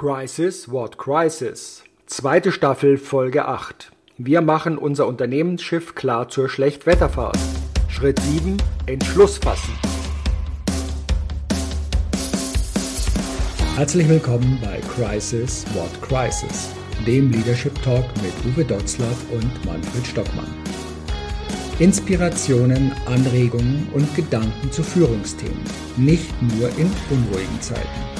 Crisis What Crisis. Zweite Staffel Folge 8. Wir machen unser Unternehmensschiff klar zur Schlechtwetterfahrt. Schritt 7. Entschluss fassen. Herzlich willkommen bei Crisis What Crisis, dem Leadership Talk mit Uwe Dotzlaff und Manfred Stockmann. Inspirationen, Anregungen und Gedanken zu Führungsthemen, nicht nur in unruhigen Zeiten.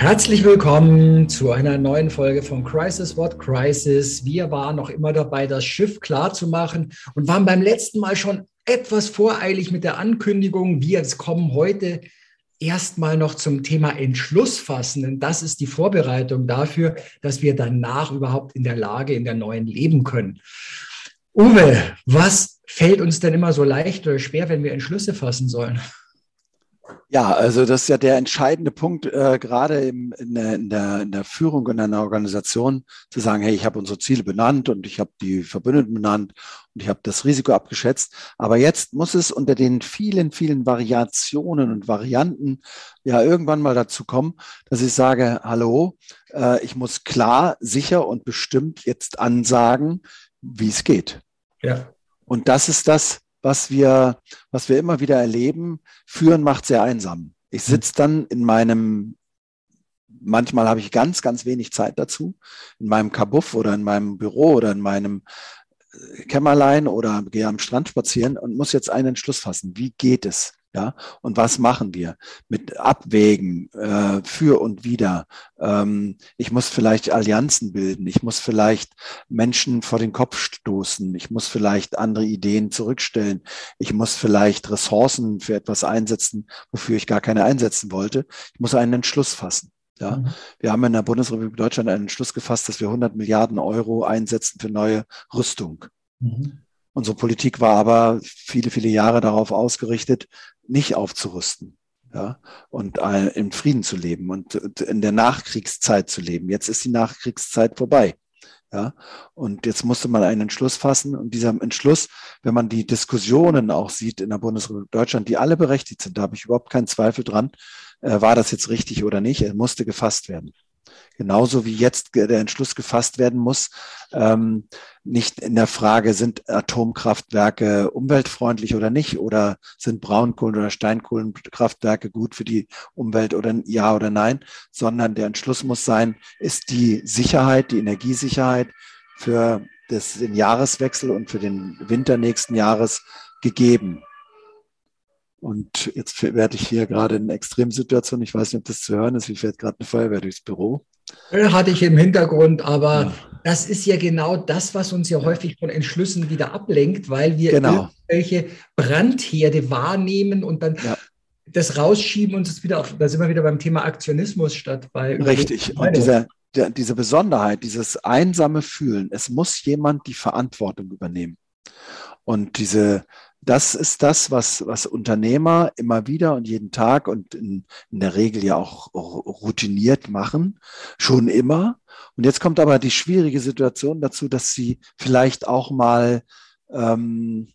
Herzlich willkommen zu einer neuen Folge von Crisis What Crisis. Wir waren noch immer dabei, das Schiff klar zu machen und waren beim letzten Mal schon etwas voreilig mit der Ankündigung. Wir kommen heute erstmal noch zum Thema Entschluss fassen. Und das ist die Vorbereitung dafür, dass wir danach überhaupt in der Lage in der neuen leben können. Uwe, was fällt uns denn immer so leicht oder schwer, wenn wir Entschlüsse fassen sollen? Ja, also das ist ja der entscheidende Punkt, äh, gerade im, in, der, in, der, in der Führung in einer Organisation, zu sagen, hey, ich habe unsere Ziele benannt und ich habe die Verbündeten benannt und ich habe das Risiko abgeschätzt. Aber jetzt muss es unter den vielen, vielen Variationen und Varianten ja irgendwann mal dazu kommen, dass ich sage, hallo, äh, ich muss klar, sicher und bestimmt jetzt ansagen, wie es geht. Ja. Und das ist das, was wir, was wir immer wieder erleben. Führen macht sehr einsam. Ich sitze dann in meinem, manchmal habe ich ganz, ganz wenig Zeit dazu, in meinem Kabuff oder in meinem Büro oder in meinem äh, Kämmerlein oder gehe am Strand spazieren und muss jetzt einen Entschluss fassen. Wie geht es? Ja, und was machen wir mit Abwägen äh, für und wieder? Ähm, ich muss vielleicht Allianzen bilden, ich muss vielleicht Menschen vor den Kopf stoßen, ich muss vielleicht andere Ideen zurückstellen, ich muss vielleicht Ressourcen für etwas einsetzen, wofür ich gar keine einsetzen wollte. Ich muss einen Entschluss fassen. Ja, mhm. wir haben in der Bundesrepublik Deutschland einen Entschluss gefasst, dass wir 100 Milliarden Euro einsetzen für neue Rüstung. Mhm. Unsere Politik war aber viele, viele Jahre darauf ausgerichtet, nicht aufzurüsten. Ja, und äh, im Frieden zu leben und, und in der Nachkriegszeit zu leben. Jetzt ist die Nachkriegszeit vorbei. Ja, und jetzt musste man einen Entschluss fassen. Und dieser Entschluss, wenn man die Diskussionen auch sieht in der Bundesrepublik Deutschland, die alle berechtigt sind, da habe ich überhaupt keinen Zweifel dran, äh, war das jetzt richtig oder nicht, er musste gefasst werden. Genauso wie jetzt der Entschluss gefasst werden muss, ähm, nicht in der Frage, sind Atomkraftwerke umweltfreundlich oder nicht, oder sind Braunkohlen- oder Steinkohlenkraftwerke gut für die Umwelt oder ja oder nein, sondern der Entschluss muss sein, ist die Sicherheit, die Energiesicherheit für das, den Jahreswechsel und für den Winter nächsten Jahres gegeben. Und jetzt werde ich hier gerade in Extremsituation, ich weiß nicht, ob das zu hören ist, wie fährt gerade eine Feuerwehr durchs Büro. Hatte ich im Hintergrund, aber ja. das ist ja genau das, was uns ja häufig von Entschlüssen wieder ablenkt, weil wir genau. irgendwelche Brandherde wahrnehmen und dann ja. das rausschieben und es wieder auf, da sind wir wieder beim Thema Aktionismus statt bei Richtig. Und dieser, der, diese Besonderheit, dieses einsame Fühlen, es muss jemand die Verantwortung übernehmen. Und diese, das ist das, was, was Unternehmer immer wieder und jeden Tag und in, in der Regel ja auch routiniert machen, schon immer. Und jetzt kommt aber die schwierige Situation dazu, dass sie vielleicht auch mal ähm,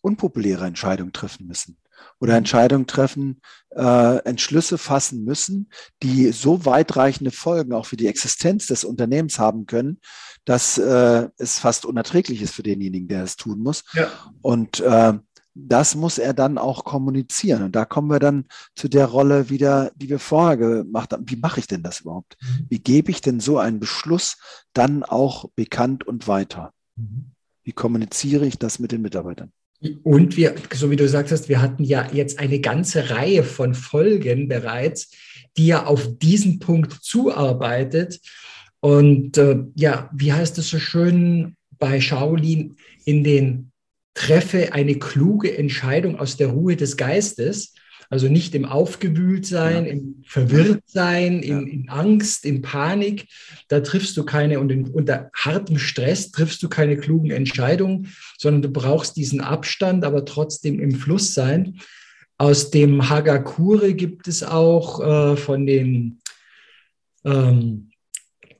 unpopuläre Entscheidungen treffen müssen oder Entscheidungen treffen, äh, Entschlüsse fassen müssen, die so weitreichende Folgen auch für die Existenz des Unternehmens haben können, dass äh, es fast unerträglich ist für denjenigen, der es tun muss. Ja. Und äh, das muss er dann auch kommunizieren. Und da kommen wir dann zu der Rolle wieder, die wir vorher gemacht haben. Wie mache ich denn das überhaupt? Mhm. Wie gebe ich denn so einen Beschluss dann auch bekannt und weiter? Mhm. Wie kommuniziere ich das mit den Mitarbeitern? Und wir, so wie du gesagt hast, wir hatten ja jetzt eine ganze Reihe von Folgen bereits, die ja auf diesen Punkt zuarbeitet. Und äh, ja, wie heißt es so schön bei Shaolin, in den treffe eine kluge Entscheidung aus der Ruhe des Geistes. Also nicht im Aufgewühltsein, ja. im Verwirrtsein, ja. in, in, Angst, in Panik. Da triffst du keine, und in, unter hartem Stress triffst du keine klugen Entscheidungen, sondern du brauchst diesen Abstand, aber trotzdem im Fluss sein. Aus dem Hagakure gibt es auch äh, von den ähm,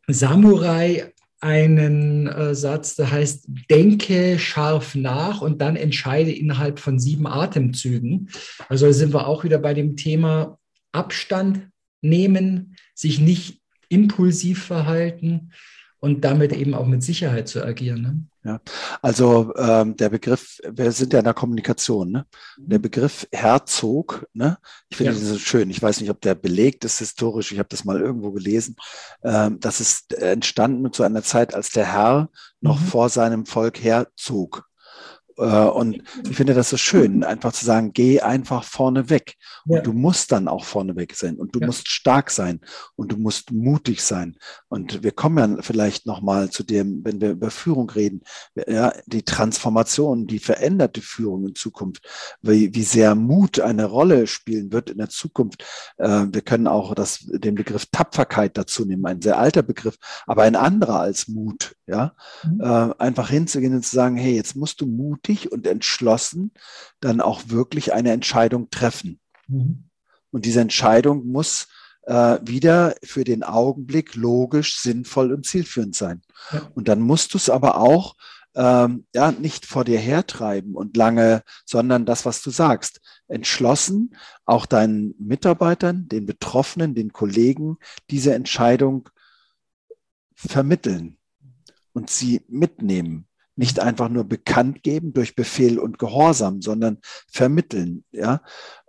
Samurai einen äh, Satz, der heißt, denke scharf nach und dann entscheide innerhalb von sieben Atemzügen. Also sind wir auch wieder bei dem Thema Abstand nehmen, sich nicht impulsiv verhalten und damit eben auch mit Sicherheit zu agieren. Ne? Ja, also ähm, der Begriff, wir sind ja in der Kommunikation, ne? Der mhm. Begriff Herzog, ne? Ich finde ja. das so schön. Ich weiß nicht, ob der belegt ist historisch. Ich habe das mal irgendwo gelesen. Ähm, das ist entstanden zu einer Zeit, als der Herr noch mhm. vor seinem Volk herzog. Äh, und ich finde das so schön, einfach zu sagen, geh einfach vorne weg. Und ja. du musst dann auch vorne weg sein und du ja. musst stark sein und du musst mutig sein. Und wir kommen ja vielleicht nochmal zu dem, wenn wir über Führung reden, ja, die Transformation, die veränderte Führung in Zukunft, wie, wie sehr Mut eine Rolle spielen wird in der Zukunft. Äh, wir können auch das, den Begriff Tapferkeit dazu nehmen, ein sehr alter Begriff, aber ein anderer als Mut, ja. Mhm. Äh, einfach hinzugehen und zu sagen, hey, jetzt musst du mutig mutig und entschlossen dann auch wirklich eine Entscheidung treffen. Mhm. Und diese Entscheidung muss äh, wieder für den Augenblick logisch, sinnvoll und zielführend sein. Ja. Und dann musst du es aber auch ähm, ja, nicht vor dir hertreiben und lange, sondern das, was du sagst, entschlossen, auch deinen Mitarbeitern, den Betroffenen, den Kollegen diese Entscheidung vermitteln und sie mitnehmen nicht einfach nur bekannt geben durch Befehl und Gehorsam, sondern vermitteln. Ja,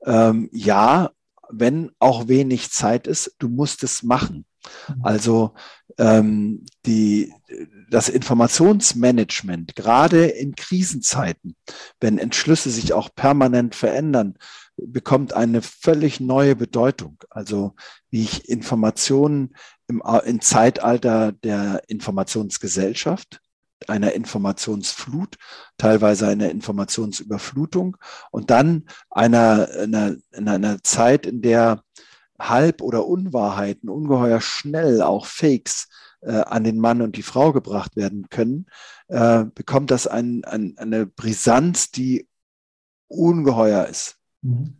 ähm, ja wenn auch wenig Zeit ist, du musst es machen. Mhm. Also ähm, die, das Informationsmanagement, gerade in Krisenzeiten, wenn Entschlüsse sich auch permanent verändern, bekommt eine völlig neue Bedeutung. Also wie ich Informationen im, im Zeitalter der Informationsgesellschaft, einer Informationsflut, teilweise einer Informationsüberflutung und dann einer, einer, in einer Zeit, in der Halb- oder Unwahrheiten ungeheuer schnell auch Fakes äh, an den Mann und die Frau gebracht werden können, äh, bekommt das ein, ein, eine Brisanz, die ungeheuer ist. Mhm.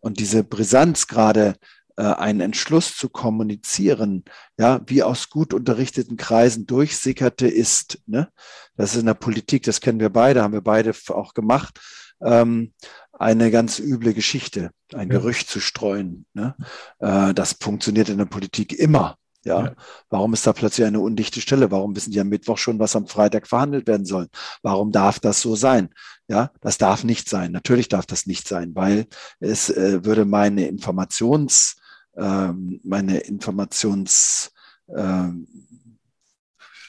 Und diese Brisanz gerade einen Entschluss zu kommunizieren, ja, wie aus gut unterrichteten Kreisen durchsickerte ist. Ne? Das ist in der Politik, das kennen wir beide, haben wir beide auch gemacht. Ähm, eine ganz üble Geschichte, ein ja. Gerücht zu streuen. Ne? Äh, das funktioniert in der Politik immer. Ja? ja? warum ist da plötzlich eine undichte Stelle? Warum wissen die am Mittwoch schon, was am Freitag verhandelt werden soll? Warum darf das so sein? Ja, das darf nicht sein. Natürlich darf das nicht sein, weil es äh, würde meine Informations meine Informations ähm,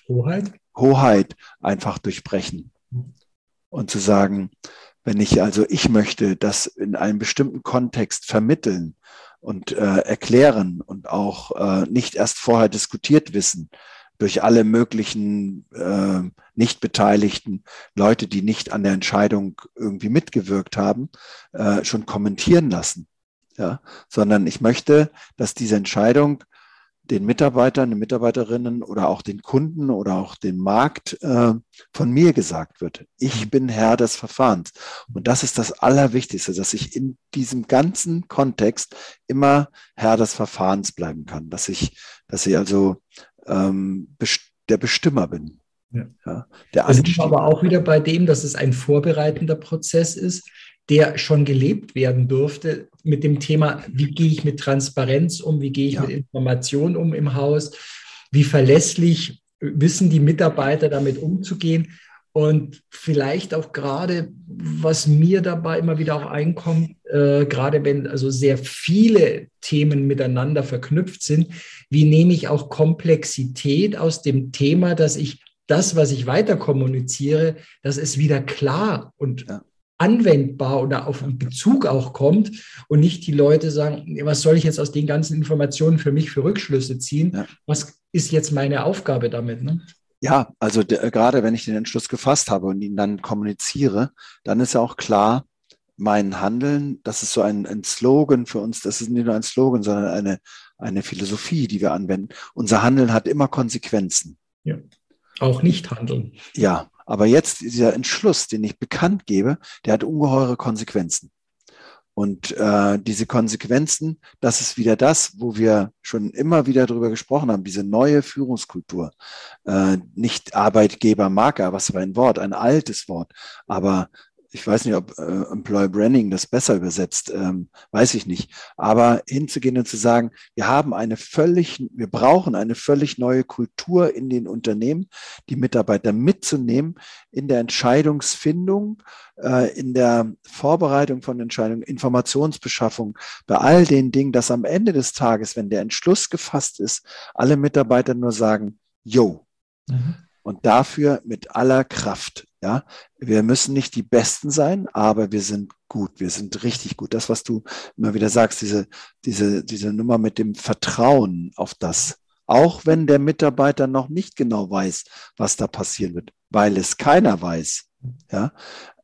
Hoheit? Hoheit einfach durchbrechen. Und zu sagen, wenn ich also, ich möchte das in einem bestimmten Kontext vermitteln und äh, erklären und auch äh, nicht erst vorher diskutiert wissen durch alle möglichen äh, nicht beteiligten Leute, die nicht an der Entscheidung irgendwie mitgewirkt haben, äh, schon kommentieren lassen ja, sondern ich möchte, dass diese Entscheidung den Mitarbeitern, den Mitarbeiterinnen oder auch den Kunden oder auch dem Markt äh, von mir gesagt wird. Ich mhm. bin Herr des Verfahrens. Und das ist das Allerwichtigste, dass ich in diesem ganzen Kontext immer Herr des Verfahrens bleiben kann, dass ich, dass ich also ähm, der Bestimmer bin. Ja. Ja, der das ist aber auch wieder bei dem, dass es ein vorbereitender Prozess ist, der schon gelebt werden durfte mit dem Thema, wie gehe ich mit Transparenz um, wie gehe ich ja. mit Informationen um im Haus, wie verlässlich wissen die Mitarbeiter damit umzugehen und vielleicht auch gerade, was mir dabei immer wieder auch einkommt, äh, gerade wenn also sehr viele Themen miteinander verknüpft sind, wie nehme ich auch Komplexität aus dem Thema, dass ich das, was ich weiter kommuniziere, dass es wieder klar und ja anwendbar oder auf einen Bezug auch kommt und nicht die Leute sagen, was soll ich jetzt aus den ganzen Informationen für mich für Rückschlüsse ziehen? Ja. Was ist jetzt meine Aufgabe damit? Ne? Ja, also der, gerade wenn ich den Entschluss gefasst habe und ihn dann kommuniziere, dann ist ja auch klar, mein Handeln, das ist so ein, ein Slogan für uns, das ist nicht nur ein Slogan, sondern eine, eine Philosophie, die wir anwenden. Unser Handeln hat immer Konsequenzen. Ja. Auch nicht handeln. Ja, aber jetzt dieser Entschluss, den ich bekannt gebe, der hat ungeheure Konsequenzen. Und äh, diese Konsequenzen, das ist wieder das, wo wir schon immer wieder darüber gesprochen haben, diese neue Führungskultur. Äh, nicht Arbeitgebermarke, was für ein Wort, ein altes Wort, aber ich weiß nicht, ob äh, Employer Branding das besser übersetzt, ähm, weiß ich nicht. Aber hinzugehen und zu sagen, wir haben eine völlig, wir brauchen eine völlig neue Kultur in den Unternehmen, die Mitarbeiter mitzunehmen in der Entscheidungsfindung, äh, in der Vorbereitung von Entscheidungen, Informationsbeschaffung, bei all den Dingen, dass am Ende des Tages, wenn der Entschluss gefasst ist, alle Mitarbeiter nur sagen, yo. Mhm. Und dafür mit aller Kraft. Ja, wir müssen nicht die Besten sein, aber wir sind gut. Wir sind richtig gut. Das, was du immer wieder sagst, diese, diese, diese Nummer mit dem Vertrauen auf das. Auch wenn der Mitarbeiter noch nicht genau weiß, was da passieren wird, weil es keiner weiß. Ja,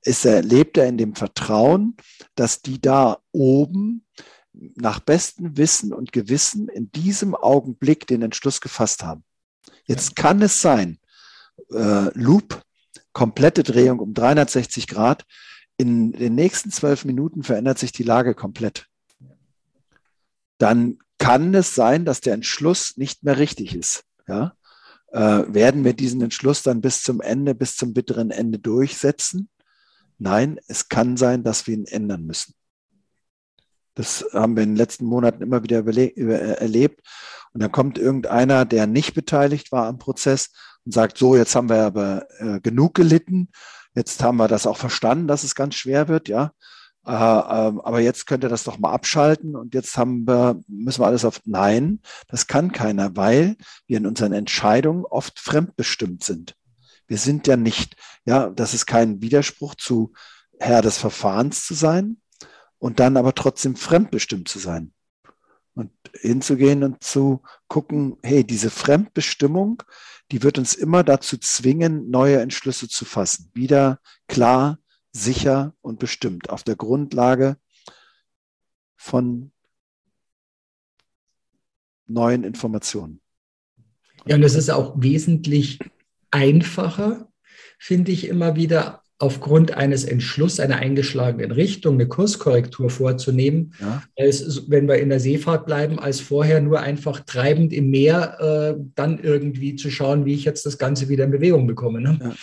ist er, lebt er in dem Vertrauen, dass die da oben nach bestem Wissen und Gewissen in diesem Augenblick den Entschluss gefasst haben. Jetzt kann es sein, äh, Loop, komplette Drehung um 360 Grad. In den nächsten zwölf Minuten verändert sich die Lage komplett. Dann kann es sein, dass der Entschluss nicht mehr richtig ist. Ja? Äh, werden wir diesen Entschluss dann bis zum Ende, bis zum bitteren Ende durchsetzen? Nein, es kann sein, dass wir ihn ändern müssen. Das haben wir in den letzten Monaten immer wieder erlebt. Und dann kommt irgendeiner, der nicht beteiligt war am Prozess und sagt, so, jetzt haben wir aber äh, genug gelitten, jetzt haben wir das auch verstanden, dass es ganz schwer wird, ja. Äh, äh, aber jetzt könnt ihr das doch mal abschalten und jetzt haben wir, müssen wir alles auf Nein, das kann keiner, weil wir in unseren Entscheidungen oft fremdbestimmt sind. Wir sind ja nicht, ja, das ist kein Widerspruch zu Herr des Verfahrens zu sein und dann aber trotzdem fremdbestimmt zu sein und hinzugehen und zu gucken, hey, diese Fremdbestimmung, die wird uns immer dazu zwingen, neue Entschlüsse zu fassen. Wieder klar, sicher und bestimmt auf der Grundlage von neuen Informationen. Ja, und es ist auch wesentlich einfacher, finde ich immer wieder, aufgrund eines Entschlusses einer eingeschlagenen Richtung eine Kurskorrektur vorzunehmen, ja. als wenn wir in der Seefahrt bleiben, als vorher nur einfach treibend im Meer äh, dann irgendwie zu schauen, wie ich jetzt das Ganze wieder in Bewegung bekomme. Ne? Ja. Und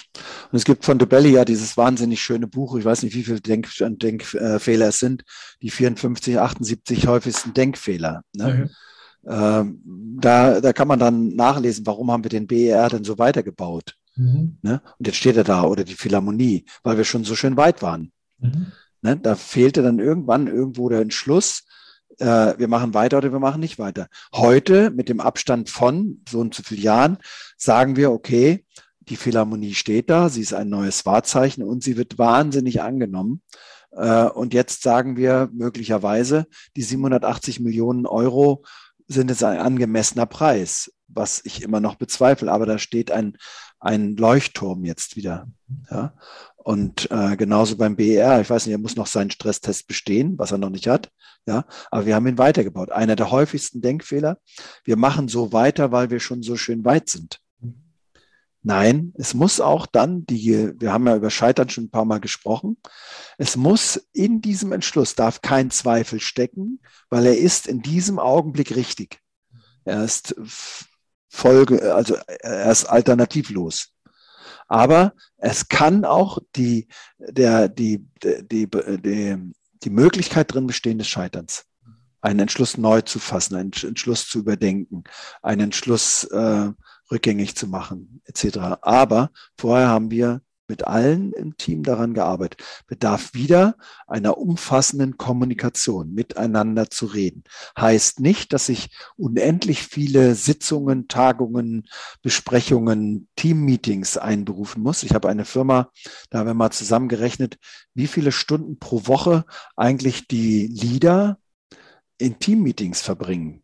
es gibt von Dubelli ja dieses wahnsinnig schöne Buch, ich weiß nicht, wie viele Denk Denkfehler es sind, die 54, 78 häufigsten Denkfehler. Ne? Ähm, da, da kann man dann nachlesen, warum haben wir den BER denn so weitergebaut. Mhm. Ne? Und jetzt steht er da oder die Philharmonie, weil wir schon so schön weit waren. Mhm. Ne? Da fehlte dann irgendwann irgendwo der Entschluss, äh, wir machen weiter oder wir machen nicht weiter. Heute mit dem Abstand von so und so vielen Jahren sagen wir, okay, die Philharmonie steht da, sie ist ein neues Wahrzeichen und sie wird wahnsinnig angenommen. Äh, und jetzt sagen wir möglicherweise, die 780 Millionen Euro sind jetzt ein angemessener Preis, was ich immer noch bezweifle. Aber da steht ein, ein Leuchtturm jetzt wieder. Ja? Und äh, genauso beim BER, ich weiß nicht, er muss noch seinen Stresstest bestehen, was er noch nicht hat. Ja, aber wir haben ihn weitergebaut. Einer der häufigsten Denkfehler. Wir machen so weiter, weil wir schon so schön weit sind. Nein, es muss auch dann die, wir haben ja über Scheitern schon ein paar Mal gesprochen. Es muss in diesem Entschluss darf kein Zweifel stecken, weil er ist in diesem Augenblick richtig. Er ist Folge, also er ist alternativlos. Aber es kann auch die, der, die, die, die, die Möglichkeit drin bestehen des Scheiterns. Einen Entschluss neu zu fassen, einen Entschluss zu überdenken, einen Entschluss äh, rückgängig zu machen, etc. Aber vorher haben wir mit allen im Team daran gearbeitet. Bedarf wieder einer umfassenden Kommunikation, miteinander zu reden. Heißt nicht, dass ich unendlich viele Sitzungen, Tagungen, Besprechungen, Teammeetings einberufen muss. Ich habe eine Firma, da haben wir mal zusammengerechnet, wie viele Stunden pro Woche eigentlich die Leader in Teammeetings verbringen.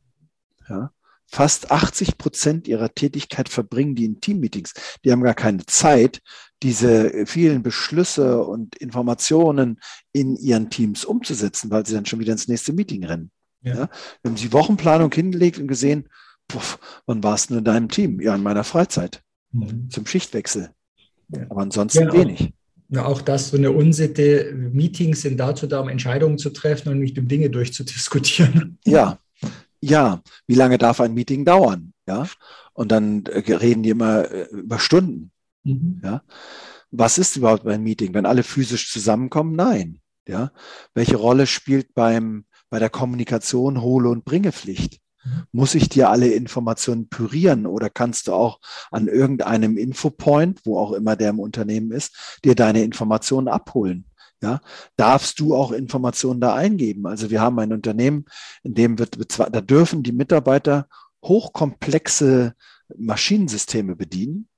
Ja, fast 80 Prozent ihrer Tätigkeit verbringen die in Teammeetings. Die haben gar keine Zeit, diese vielen Beschlüsse und Informationen in ihren Teams umzusetzen, weil sie dann schon wieder ins nächste Meeting rennen. Ja. Ja? Haben die Wochenplanung hingelegt und gesehen, puff, wann warst du in deinem Team? Ja, in meiner Freizeit. Mhm. Zum Schichtwechsel. Ja. Aber ansonsten ja, wenig. Ja, auch das so eine Unsitte. Meetings sind dazu da, um Entscheidungen zu treffen und nicht um Dinge durchzudiskutieren. Ja, ja. Wie lange darf ein Meeting dauern? Ja. Und dann äh, reden die immer äh, über Stunden. Mhm. Ja. Was ist überhaupt ein Meeting? Wenn alle physisch zusammenkommen? Nein. Ja. Welche Rolle spielt beim, bei der Kommunikation Hole- und Bringepflicht? Muss ich dir alle Informationen pürieren oder kannst du auch an irgendeinem Infopoint, wo auch immer der im Unternehmen ist, dir deine Informationen abholen? Ja, darfst du auch Informationen da eingeben? Also wir haben ein Unternehmen, in dem wird, da dürfen die Mitarbeiter hochkomplexe Maschinensysteme bedienen,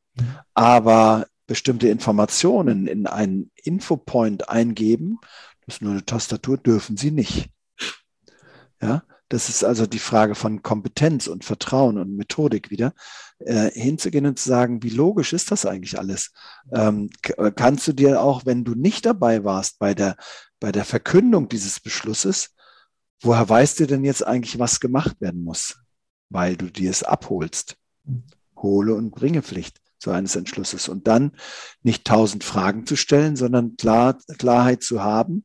aber bestimmte Informationen in einen Infopoint eingeben, das ist nur eine Tastatur, dürfen sie nicht. Ja, das ist also die Frage von Kompetenz und Vertrauen und Methodik wieder, äh, hinzugehen und zu sagen, wie logisch ist das eigentlich alles? Ähm, äh, kannst du dir auch, wenn du nicht dabei warst bei der, bei der Verkündung dieses Beschlusses, woher weißt du denn jetzt eigentlich, was gemacht werden muss? Weil du dir es abholst. Hole und bringe Pflicht so eines Entschlusses. Und dann nicht tausend Fragen zu stellen, sondern klar, Klarheit zu haben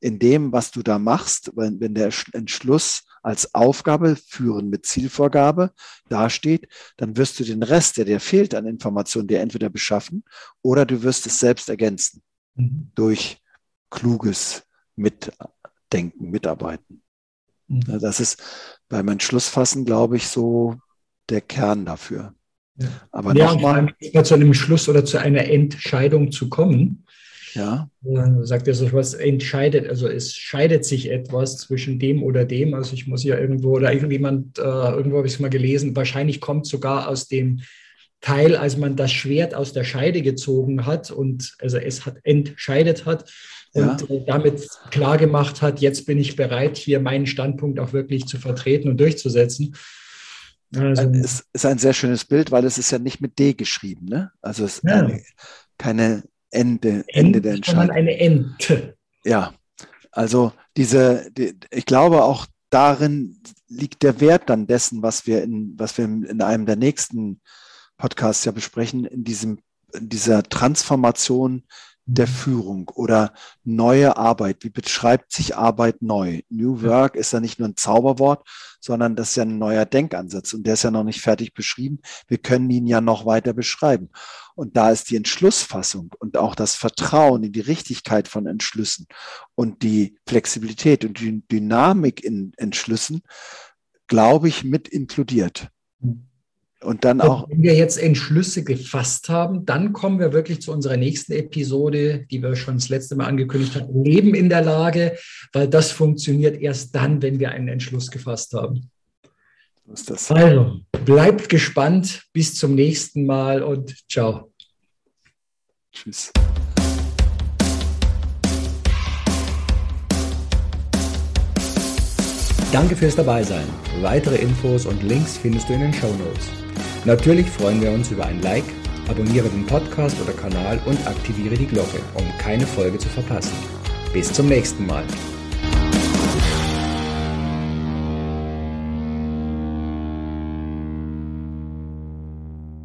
in dem, was du da machst, wenn, wenn der Entschluss als Aufgabe führen mit Zielvorgabe dasteht, dann wirst du den Rest, der dir fehlt an Informationen, dir entweder beschaffen oder du wirst es selbst ergänzen mhm. durch kluges Mitdenken, Mitarbeiten. Mhm. Das ist beim Entschlussfassen, glaube ich, so der Kern dafür. Ja. Aber ja, nochmal. Zu einem Schluss oder zu einer Entscheidung zu kommen, ja. Dann sagt er so was entscheidet, also es scheidet sich etwas zwischen dem oder dem. Also ich muss ja irgendwo oder irgendjemand, äh, irgendwo habe ich es mal gelesen, wahrscheinlich kommt sogar aus dem Teil, als man das Schwert aus der Scheide gezogen hat und also es hat entscheidet hat und ja. Äh, damit klar gemacht hat, jetzt bin ich bereit, hier meinen Standpunkt auch wirklich zu vertreten und durchzusetzen. Also, es ist ein sehr schönes Bild, weil es ist ja nicht mit D geschrieben, ne? Also es ist ja. keine Ende, Ende der Entscheidung. eine Ente. Ja, also diese, die, ich glaube auch darin liegt der Wert dann dessen, was wir in, was wir in einem der nächsten Podcasts ja besprechen, in diesem, in dieser Transformation der Führung oder neue Arbeit. Wie beschreibt sich Arbeit neu? New Work ist ja nicht nur ein Zauberwort, sondern das ist ja ein neuer Denkansatz und der ist ja noch nicht fertig beschrieben. Wir können ihn ja noch weiter beschreiben. Und da ist die Entschlussfassung und auch das Vertrauen in die Richtigkeit von Entschlüssen und die Flexibilität und die Dynamik in Entschlüssen, glaube ich, mit inkludiert. Mhm. Und dann auch. Wenn wir jetzt Entschlüsse gefasst haben, dann kommen wir wirklich zu unserer nächsten Episode, die wir schon das letzte Mal angekündigt haben. Leben in der Lage, weil das funktioniert erst dann, wenn wir einen Entschluss gefasst haben. ist das? Also, bleibt gespannt. Bis zum nächsten Mal und ciao. Tschüss. Danke fürs Dabeisein. Weitere Infos und Links findest du in den Show Notes. Natürlich freuen wir uns über ein Like, abonniere den Podcast oder Kanal und aktiviere die Glocke, um keine Folge zu verpassen. Bis zum nächsten Mal.